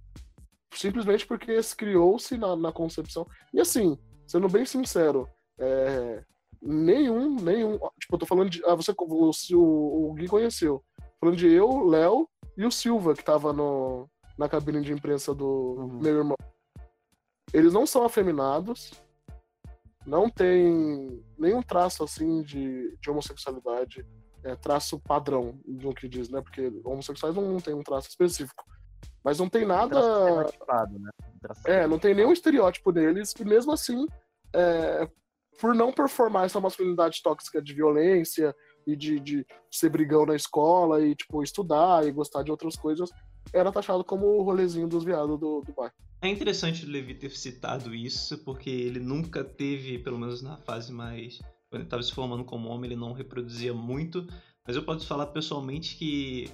Simplesmente porque criou-se na, na concepção. E assim, sendo bem sincero, é, Nenhum, nenhum. Tipo, eu tô falando de. Ah, você, o, o, o Gui conheceu. Falando de eu, Léo e o Silva, que tava no, na cabine de imprensa do uhum. meu irmão. Eles não são afeminados, não tem nenhum traço assim de, de homossexualidade, é, traço padrão do que diz, né? Porque homossexuais não, não tem um traço específico. Mas não tem nada. Né? É, não tem nenhum estereótipo deles, e mesmo assim, é, por não performar essa masculinidade tóxica de violência e de, de ser brigão na escola e, tipo, estudar e gostar de outras coisas, era taxado como o rolezinho dos viados do, do bairro. É interessante o Levi ter citado isso, porque ele nunca teve, pelo menos na fase mais. Quando ele estava se formando como homem, ele não reproduzia muito. Mas eu posso falar pessoalmente que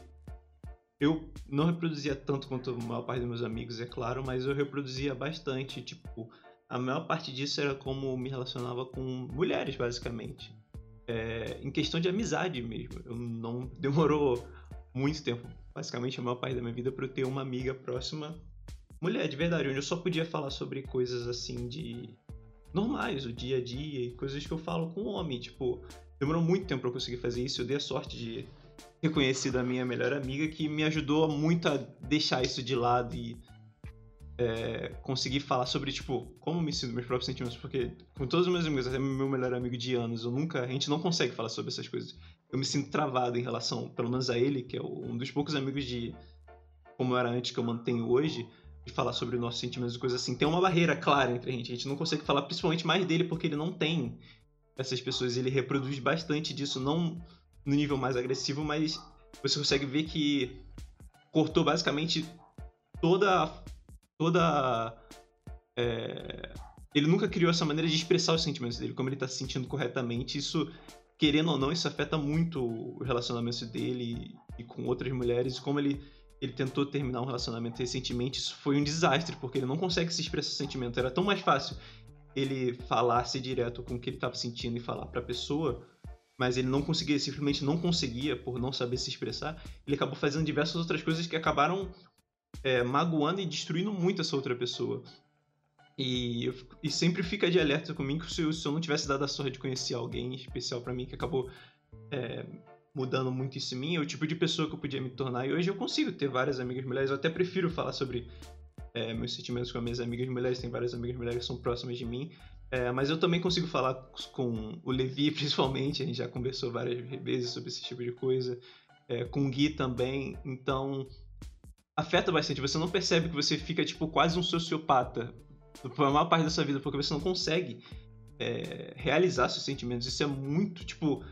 eu não reproduzia tanto quanto a maior parte dos meus amigos, é claro, mas eu reproduzia bastante, tipo, a maior parte disso era como me relacionava com mulheres, basicamente. É, em questão de amizade mesmo. Eu não demorou muito tempo, basicamente a maior parte da minha vida, para eu ter uma amiga próxima, mulher, de verdade, onde eu só podia falar sobre coisas assim de normais, o dia a dia e coisas que eu falo com homem. Tipo, demorou muito tempo para eu conseguir fazer isso. Eu dei a sorte de ter conhecido a minha melhor amiga que me ajudou muito a deixar isso de lado e é, conseguir falar sobre, tipo, como me sinto, meus próprios sentimentos, porque com todos os meus amigos, até meu melhor amigo de anos, eu nunca, a gente não consegue falar sobre essas coisas. Eu me sinto travado em relação, pelo menos a ele, que é um dos poucos amigos de como eu era antes que eu mantenho hoje, de falar sobre nossos sentimentos e coisas assim. Tem uma barreira clara entre a gente, a gente não consegue falar principalmente mais dele porque ele não tem essas pessoas, ele reproduz bastante disso, não no nível mais agressivo, mas você consegue ver que cortou basicamente toda toda é, ele nunca criou essa maneira de expressar os sentimentos dele, como ele tá se sentindo corretamente. Isso, querendo ou não, isso afeta muito o relacionamento dele e, com outras mulheres, como ele ele tentou terminar um relacionamento recentemente, isso foi um desastre, porque ele não consegue se expressar sentimento. Era tão mais fácil ele falasse direto com o que ele estava sentindo e falar para a pessoa, mas ele não conseguia, simplesmente não conseguia por não saber se expressar. Ele acabou fazendo diversas outras coisas que acabaram é, magoando e destruindo muito essa outra pessoa. E, e sempre fica de alerta comigo que se, se eu não tivesse dado a sorte de conhecer alguém especial para mim que acabou é, mudando muito isso em mim, é o tipo de pessoa que eu podia me tornar. E hoje eu consigo ter várias amigas mulheres. Eu até prefiro falar sobre é, meus sentimentos com minhas amigas mulheres. Tem várias amigas mulheres que são próximas de mim. É, mas eu também consigo falar com o Levi, principalmente. A gente já conversou várias vezes sobre esse tipo de coisa. É, com o Gui também. Então, afeta bastante. Você não percebe que você fica, tipo, quase um sociopata por a maior parte da sua vida, porque você não consegue é, realizar seus sentimentos. Isso é muito, tipo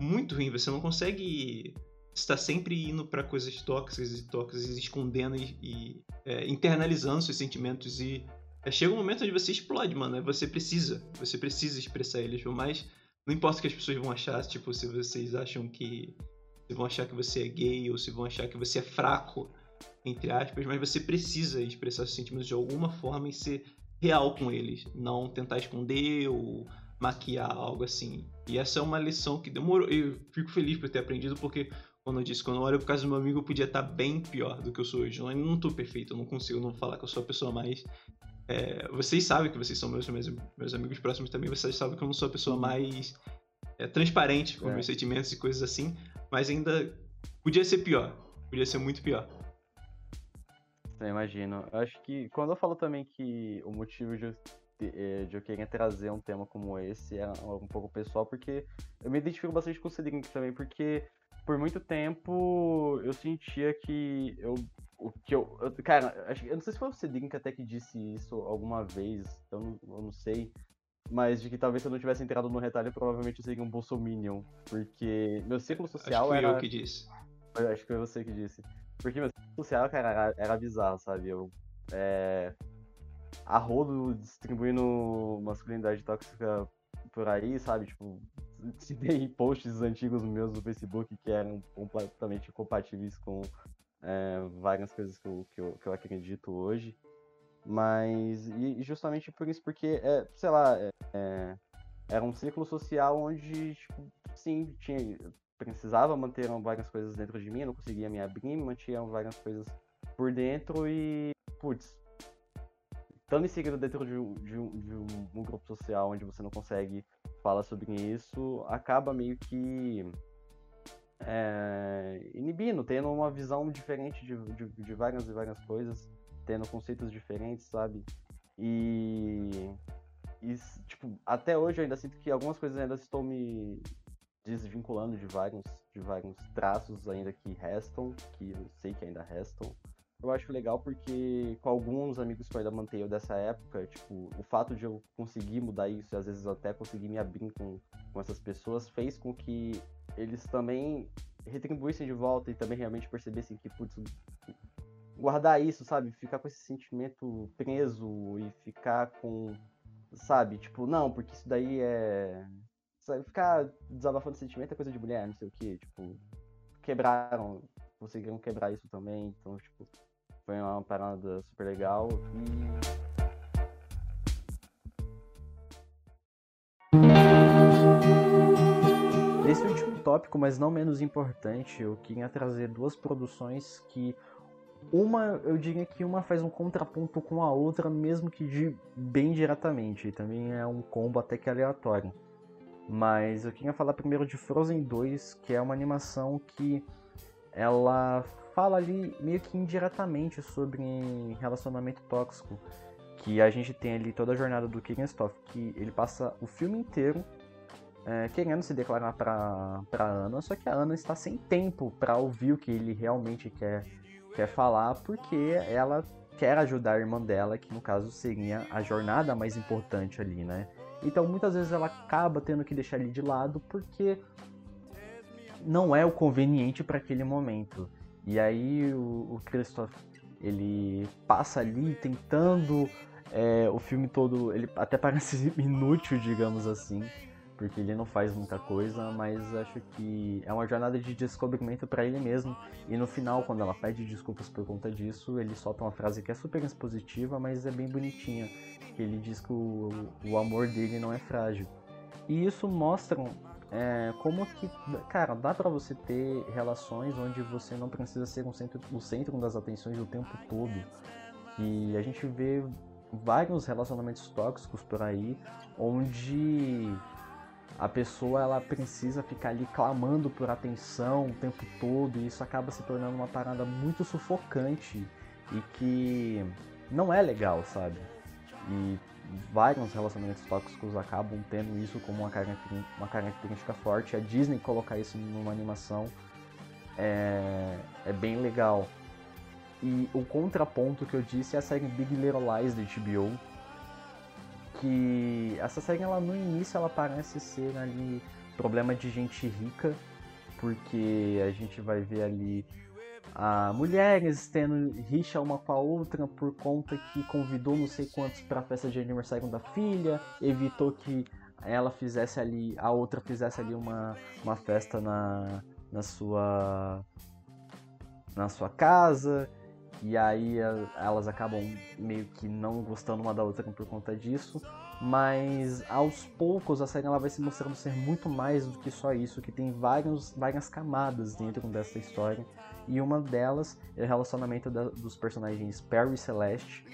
muito ruim. Você não consegue estar sempre indo para coisas tóxicas e tóxicas, escondendo e, e é, internalizando seus sentimentos. E é, chega um momento onde você explode, mano. Você precisa, você precisa expressar eles. Mas não importa o que as pessoas vão achar, tipo, se vocês acham que. Se vão achar que você é gay ou se vão achar que você é fraco, entre aspas, mas você precisa expressar seus sentimentos de alguma forma e ser real com eles. Não tentar esconder ou maquiar algo assim. E essa é uma lição que demorou. Eu fico feliz por ter aprendido, porque, como eu disse, quando eu olho pro caso do meu amigo, eu podia estar bem pior do que eu sou hoje. Eu não tô perfeito, eu não consigo não falar que eu sou a pessoa mais. É, vocês sabem que vocês são meus, meus, meus amigos próximos também, vocês sabem que eu não sou a pessoa mais é, transparente com é. meus sentimentos e coisas assim, mas ainda podia ser pior. Podia ser muito pior. Eu imagino. Eu acho que quando eu falo também que o motivo de eh, de eu querer trazer um tema como esse é um pouco pessoal, porque eu me identifico bastante com o Cedric também, porque por muito tempo eu sentia que eu. O que eu, eu cara, acho, eu não sei se foi o Cedric até que disse isso alguma vez, eu não, eu não sei. Mas de que talvez se eu não tivesse entrado no retalho, provavelmente eu seria um bolsominion. Porque meu ciclo social acho que era. eu que disse. Eu acho que foi você que disse. Porque meu ciclo social, cara, era, era bizarro, sabe? Eu. É, a rodo distribuindo masculinidade tóxica por aí, sabe? Tipo, citei posts antigos meus no Facebook que eram completamente incompatíveis com é, várias coisas que eu, que, eu, que eu acredito hoje. Mas, e justamente por isso, porque, é, sei lá, é, é, era um ciclo social onde, tipo, sim, tinha, precisava manter várias coisas dentro de mim, eu não conseguia me abrir, mantinha várias coisas por dentro e, putz, estando inserido dentro de, um, de, um, de um, grupo social onde você não consegue falar sobre isso, acaba meio que é, inibindo, tendo uma visão diferente de, de, de, várias e várias coisas, tendo conceitos diferentes, sabe? E, e, tipo, até hoje eu ainda sinto que algumas coisas ainda estou me desvinculando de vários, de vários traços ainda que restam, que eu sei que ainda restam eu acho legal porque com alguns amigos que eu ainda mantenho dessa época, tipo, o fato de eu conseguir mudar isso, e às vezes até conseguir me abrir com, com essas pessoas, fez com que eles também retribuíssem de volta e também realmente percebessem que, putz, guardar isso, sabe? Ficar com esse sentimento preso e ficar com, sabe? Tipo, não, porque isso daí é. Sabe? Ficar desabafando sentimento é coisa de mulher, não sei o que, tipo, quebraram, conseguiram quebrar isso também, então, tipo, foi uma parada super legal e. Nesse último tópico, mas não menos importante, eu queria trazer duas produções que uma, eu diria que uma faz um contraponto com a outra, mesmo que de bem diretamente. E também é um combo até que aleatório. Mas eu queria falar primeiro de Frozen 2, que é uma animação que ela fala ali meio que indiretamente sobre relacionamento tóxico. Que a gente tem ali toda a jornada do Kirstenstoff, que ele passa o filme inteiro é, querendo se declarar pra, pra Ana, só que a Ana está sem tempo para ouvir o que ele realmente quer, quer falar, porque ela quer ajudar a irmã dela, que no caso seria a jornada mais importante ali, né? Então muitas vezes ela acaba tendo que deixar ele de lado porque não é o conveniente para aquele momento. E aí o, o Christoph ele passa ali tentando É, o filme todo, ele até parece inútil, digamos assim, porque ele não faz muita coisa, mas acho que é uma jornada de descobrimento para ele mesmo. E no final, quando ela pede desculpas por conta disso, ele solta uma frase que é super expositiva, mas é bem bonitinha. Que ele diz que o, o amor dele não é frágil. E isso mostra é, como que, cara, dá para você ter relações onde você não precisa ser um centro, o centro das atenções o tempo todo. E a gente vê vários relacionamentos tóxicos por aí, onde a pessoa ela precisa ficar ali clamando por atenção o tempo todo e isso acaba se tornando uma parada muito sufocante e que não é legal, sabe? E vários relacionamentos tóxicos acabam tendo isso como uma característica, uma característica forte. A Disney colocar isso numa animação é, é bem legal. E o contraponto que eu disse é a série Big Little Lies da HBO, que essa série ela no início ela parece ser ali problema de gente rica, porque a gente vai ver ali a mulheres tendo rixa uma com a outra por conta que convidou não sei quantos para a festa de aniversário da filha, evitou que ela fizesse ali, a outra fizesse ali uma, uma festa na, na sua na sua casa, e aí elas acabam meio que não gostando uma da outra por conta disso. Mas aos poucos a série ela vai se mostrando ser muito mais do que só isso, que tem vários, várias camadas dentro dessa história. E uma delas é o relacionamento da, dos personagens Perry e Celeste,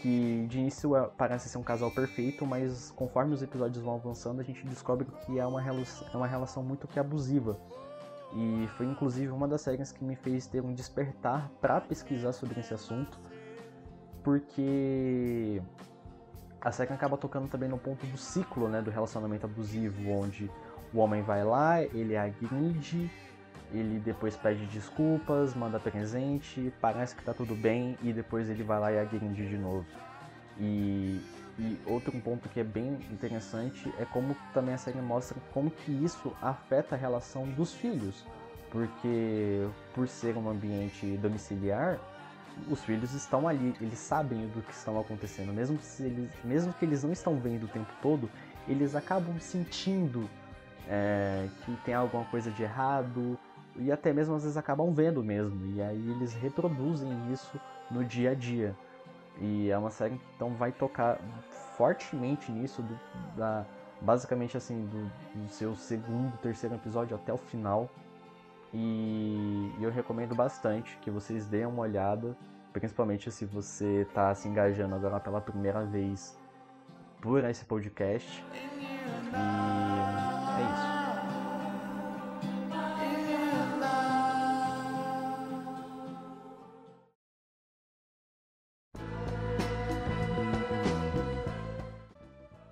que de início é, parece ser um casal perfeito, mas conforme os episódios vão avançando, a gente descobre que é uma, é uma relação muito que abusiva. E foi inclusive uma das séries que me fez ter um despertar para pesquisar sobre esse assunto, porque a série acaba tocando também no ponto do ciclo, né, do relacionamento abusivo, onde o homem vai lá, ele agride, ele depois pede desculpas, manda presente, parece que tá tudo bem e depois ele vai lá e agride de novo. E e outro ponto que é bem interessante é como também a série mostra como que isso afeta a relação dos filhos. Porque por ser um ambiente domiciliar, os filhos estão ali, eles sabem do que estão acontecendo, mesmo, se eles, mesmo que eles não estão vendo o tempo todo, eles acabam sentindo é, que tem alguma coisa de errado e até mesmo às vezes acabam vendo mesmo, e aí eles reproduzem isso no dia a dia. E é uma série que então vai tocar fortemente nisso, do, da, basicamente assim, do, do, seu segundo, terceiro episódio até o final. E, e eu recomendo bastante que vocês deem uma olhada, principalmente se você está se engajando agora pela primeira vez por esse podcast. E é isso.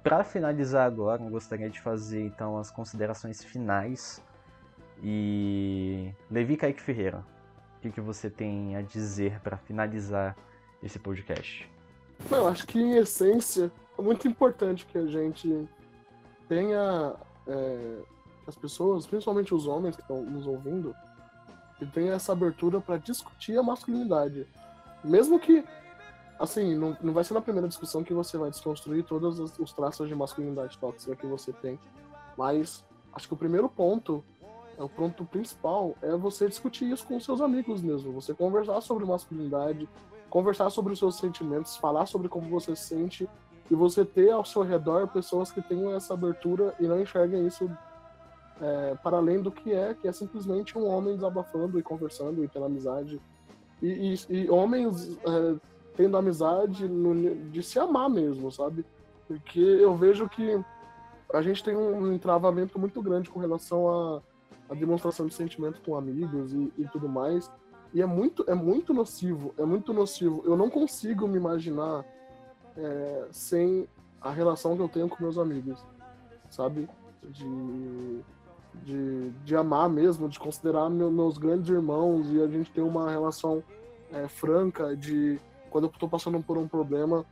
Para finalizar agora, eu gostaria de fazer então as considerações finais. E Levi Kaique Ferreira, o que, que você tem a dizer para finalizar esse podcast? Não, acho que em essência é muito importante que a gente tenha é, as pessoas, principalmente os homens que estão nos ouvindo, que tenha essa abertura para discutir a masculinidade. Mesmo que assim, não, não vai ser na primeira discussão que você vai desconstruir todos os traços de masculinidade tóxica que você tem. Mas acho que o primeiro ponto, é o ponto principal, é você discutir isso com seus amigos mesmo. Você conversar sobre masculinidade, conversar sobre os seus sentimentos, falar sobre como você se sente e você ter ao seu redor pessoas que tenham essa abertura e não enxerguem isso é, para além do que é, que é simplesmente um homem desabafando e conversando e tendo amizade. E, e, e homens é, tendo amizade, no, de se amar mesmo, sabe? Porque eu vejo que a gente tem um entravamento muito grande com relação à, demonstração de sentimento com amigos e, e, tudo mais. E é muito, é muito nocivo, é muito nocivo. Eu não consigo me imaginar é, sem a relação que eu tenho com meus amigos, sabe? De, de, de amar mesmo, de considerar meu, meus grandes irmãos e a gente ter uma relação é, franca de quando eu tô passando por um problema,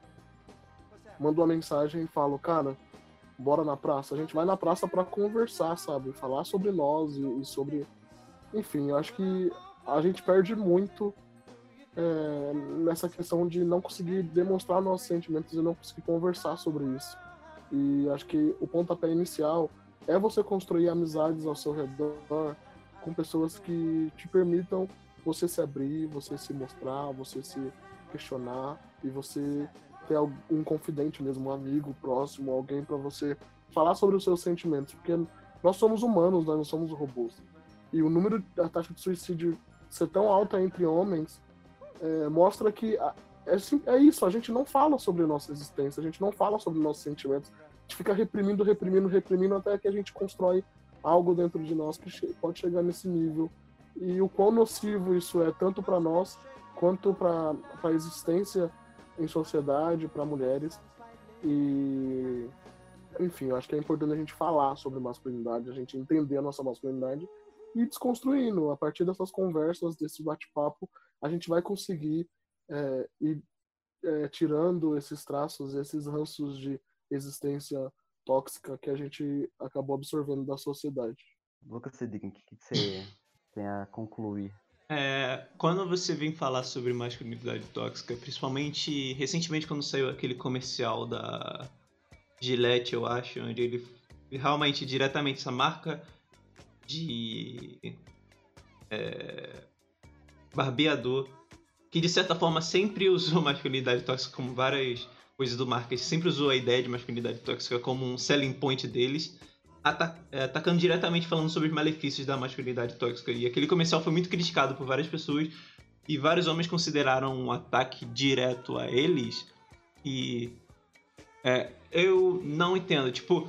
mando uma mensagem e falo, cara, bora na praça. A gente vai na praça para conversar, sabe? Falar sobre nós e, e sobre. Enfim, acho que a gente perde muito é, nessa questão de não conseguir demonstrar nossos sentimentos e não conseguir conversar sobre isso. E acho que o pontapé inicial é você construir amizades ao seu redor com pessoas que te permitam você se abrir, você se mostrar, você se questionar e você ter um confidente mesmo, um amigo próximo, alguém para você falar sobre os seus sentimentos, porque nós somos humanos, nós não somos robôs. E o número da taxa de suicídio ser tão alta entre homens é, mostra que é, é isso, a gente não fala sobre nossa existência, a gente não fala sobre nossos sentimentos, a gente fica reprimindo, reprimindo, reprimindo até que a gente constrói algo dentro de nós que pode chegar nesse nível. E o quão nocivo isso é, tanto para nós quanto para a existência em sociedade, para mulheres. E, enfim, eu acho que é importante a gente falar sobre masculinidade, a gente entender a nossa masculinidade e desconstruindo. A partir dessas conversas, desse bate-papo, a gente vai conseguir é, ir é, tirando esses traços, esses ranços de existência tóxica que a gente acabou absorvendo da sociedade. Lucas Cedric, o que você tem a concluir? É, quando você vem falar sobre masculinidade tóxica, principalmente recentemente quando saiu aquele comercial da Gillette, eu acho, onde ele realmente diretamente essa marca de é, barbeador que de certa forma sempre usou masculinidade tóxica como várias coisas do marketing, sempre usou a ideia de masculinidade tóxica como um selling point deles, atacando diretamente falando sobre os malefícios da masculinidade tóxica. E aquele comercial foi muito criticado por várias pessoas e vários homens consideraram um ataque direto a eles. E é, eu não entendo, tipo,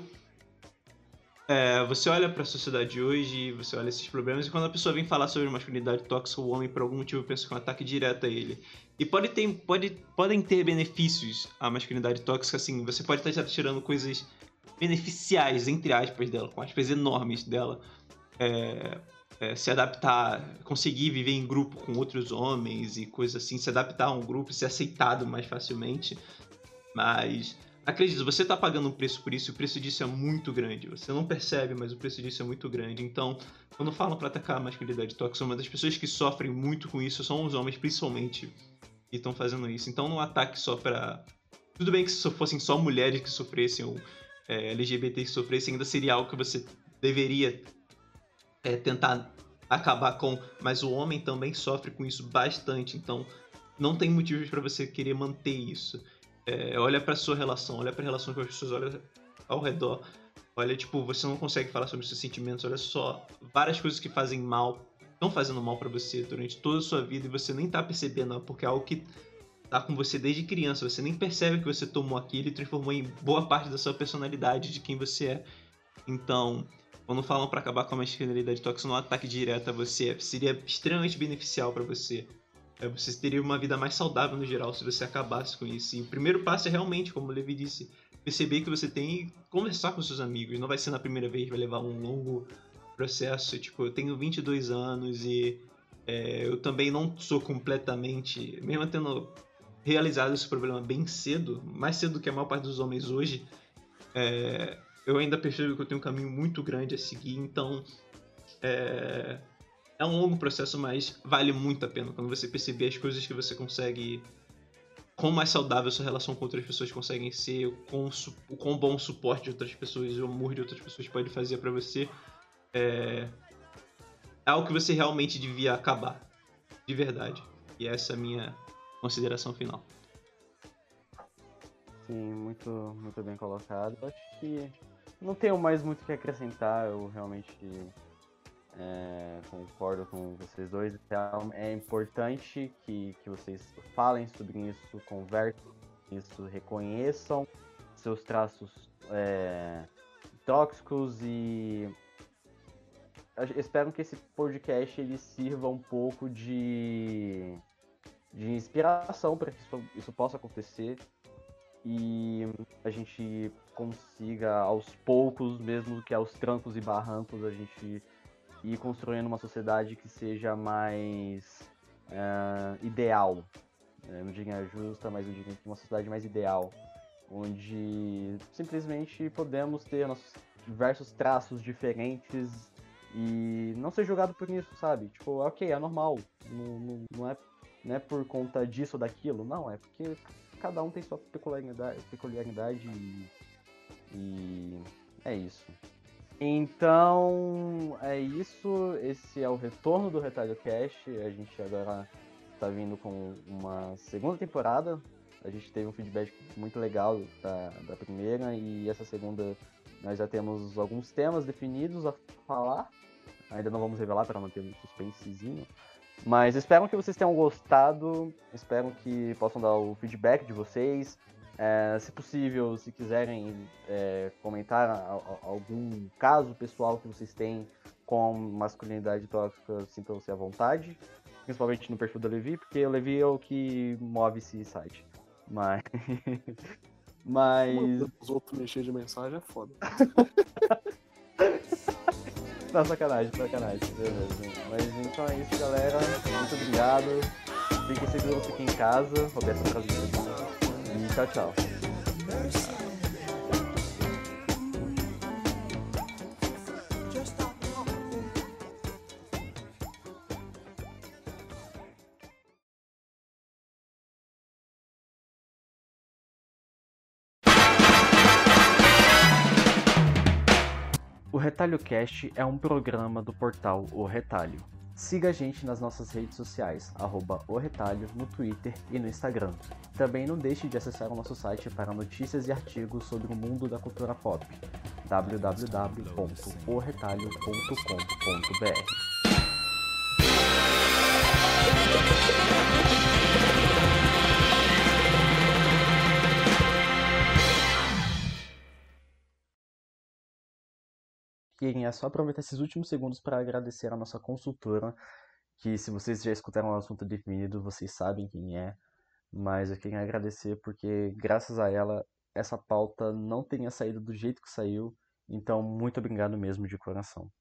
é, você olha para a sociedade hoje, você olha esses problemas, e quando a pessoa vem falar sobre masculinidade tóxica, o homem, por algum motivo, pensa que é um ataque direto a ele. E pode ter, pode, podem ter benefícios a masculinidade tóxica, assim, você pode estar tirando coisas beneficiais, entre aspas, dela, com aspas enormes dela. É, é, se adaptar, conseguir viver em grupo com outros homens e coisas assim, se adaptar a um grupo, ser aceitado mais facilmente. Mas Acredito, você está pagando um preço por isso e o preço disso é muito grande. Você não percebe, mas o preço disso é muito grande. Então, quando falam para atacar a masculinidade tóxica, uma das pessoas que sofrem muito com isso são os homens, principalmente, que estão fazendo isso. Então, não ataque só para. Tudo bem que se fossem só mulheres que sofressem ou é, LGBT que sofressem, ainda seria algo que você deveria é, tentar acabar com. Mas o homem também sofre com isso bastante. Então, não tem motivos para você querer manter isso. É, olha para sua relação, olha para a relação com as pessoas, olha ao redor. Olha, tipo, você não consegue falar sobre seus sentimentos, olha só, várias coisas que fazem mal, estão fazendo mal para você durante toda a sua vida e você nem tá percebendo, porque é algo que tá com você desde criança, você nem percebe que você tomou aquilo e transformou em boa parte da sua personalidade, de quem você é. Então, quando falam para acabar com a masculinidade tóxica, um ataque direto a você seria extremamente beneficial para você. É, você teria uma vida mais saudável no geral se você acabasse com isso. E o primeiro passo é realmente, como o Levi disse, perceber que você tem conversar com seus amigos. Não vai ser na primeira vez, vai levar um longo processo. Tipo, eu tenho 22 anos e é, eu também não sou completamente, mesmo tendo realizado esse problema bem cedo, mais cedo do que a maior parte dos homens hoje, é, eu ainda percebo que eu tenho um caminho muito grande a seguir. Então, é, é um longo processo, mas vale muito a pena quando você perceber as coisas que você consegue. Quão mais saudável sua relação com outras pessoas conseguem ser, quão, o quão bom o suporte de outras pessoas o amor de outras pessoas pode fazer para você. É... é algo que você realmente devia acabar. De verdade. E essa é a minha consideração final. Sim, muito, muito bem colocado. Acho que não tenho mais muito o que acrescentar. Eu realmente é, concordo com vocês dois. Então, é importante que, que vocês falem sobre isso, conversem isso, reconheçam seus traços é, tóxicos e espero que esse podcast ele sirva um pouco de, de inspiração para que isso, isso possa acontecer e a gente consiga aos poucos, mesmo que aos trancos e barrancos, a gente e construindo uma sociedade que seja mais uh, ideal. Não diria justa, mas uma sociedade mais ideal, onde simplesmente podemos ter nossos diversos traços diferentes e não ser julgado por isso, sabe? Tipo, ok, é normal, não, não, não, é, né, por conta disso ou daquilo. Não, é porque cada um tem sua peculiaridade, peculiaridade e, e é isso. Então, é isso. Esse é o retorno do Retalho Cast. A gente agora está vindo com uma segunda temporada. A gente teve um feedback muito legal da, da primeira e essa segunda nós já temos alguns temas definidos a falar. Ainda não vamos revelar para manter um suspensezinho. Mas espero que vocês tenham gostado. Espero que possam dar o feedback de vocês. É, se possível, se quiserem é, comentar a, a, algum caso pessoal que vocês têm com masculinidade tóxica, sintam-se à vontade. Principalmente no perfil do Levi, porque o Levi é o que move esse site. Mas. Mas. Os outros mexer de mensagem é foda. Não, sacanagem, sacanagem. Beleza. Mas então é isso, galera. Muito obrigado. Fiquem seguros, fiquem em casa. Roberto Casimiro. E tchau, tchau. O Retalho Cast é um programa do portal O Retalho. Siga a gente nas nossas redes sociais, arroba O Retalho, no Twitter e no Instagram. Também não deixe de acessar o nosso site para notícias e artigos sobre o mundo da cultura pop, www.oretalho.com.br. E é só aproveitar esses últimos segundos para agradecer a nossa consultora, que se vocês já escutaram o assunto definido, vocês sabem quem é, mas eu queria agradecer porque graças a ela essa pauta não tenha saído do jeito que saiu, então muito obrigado mesmo de coração.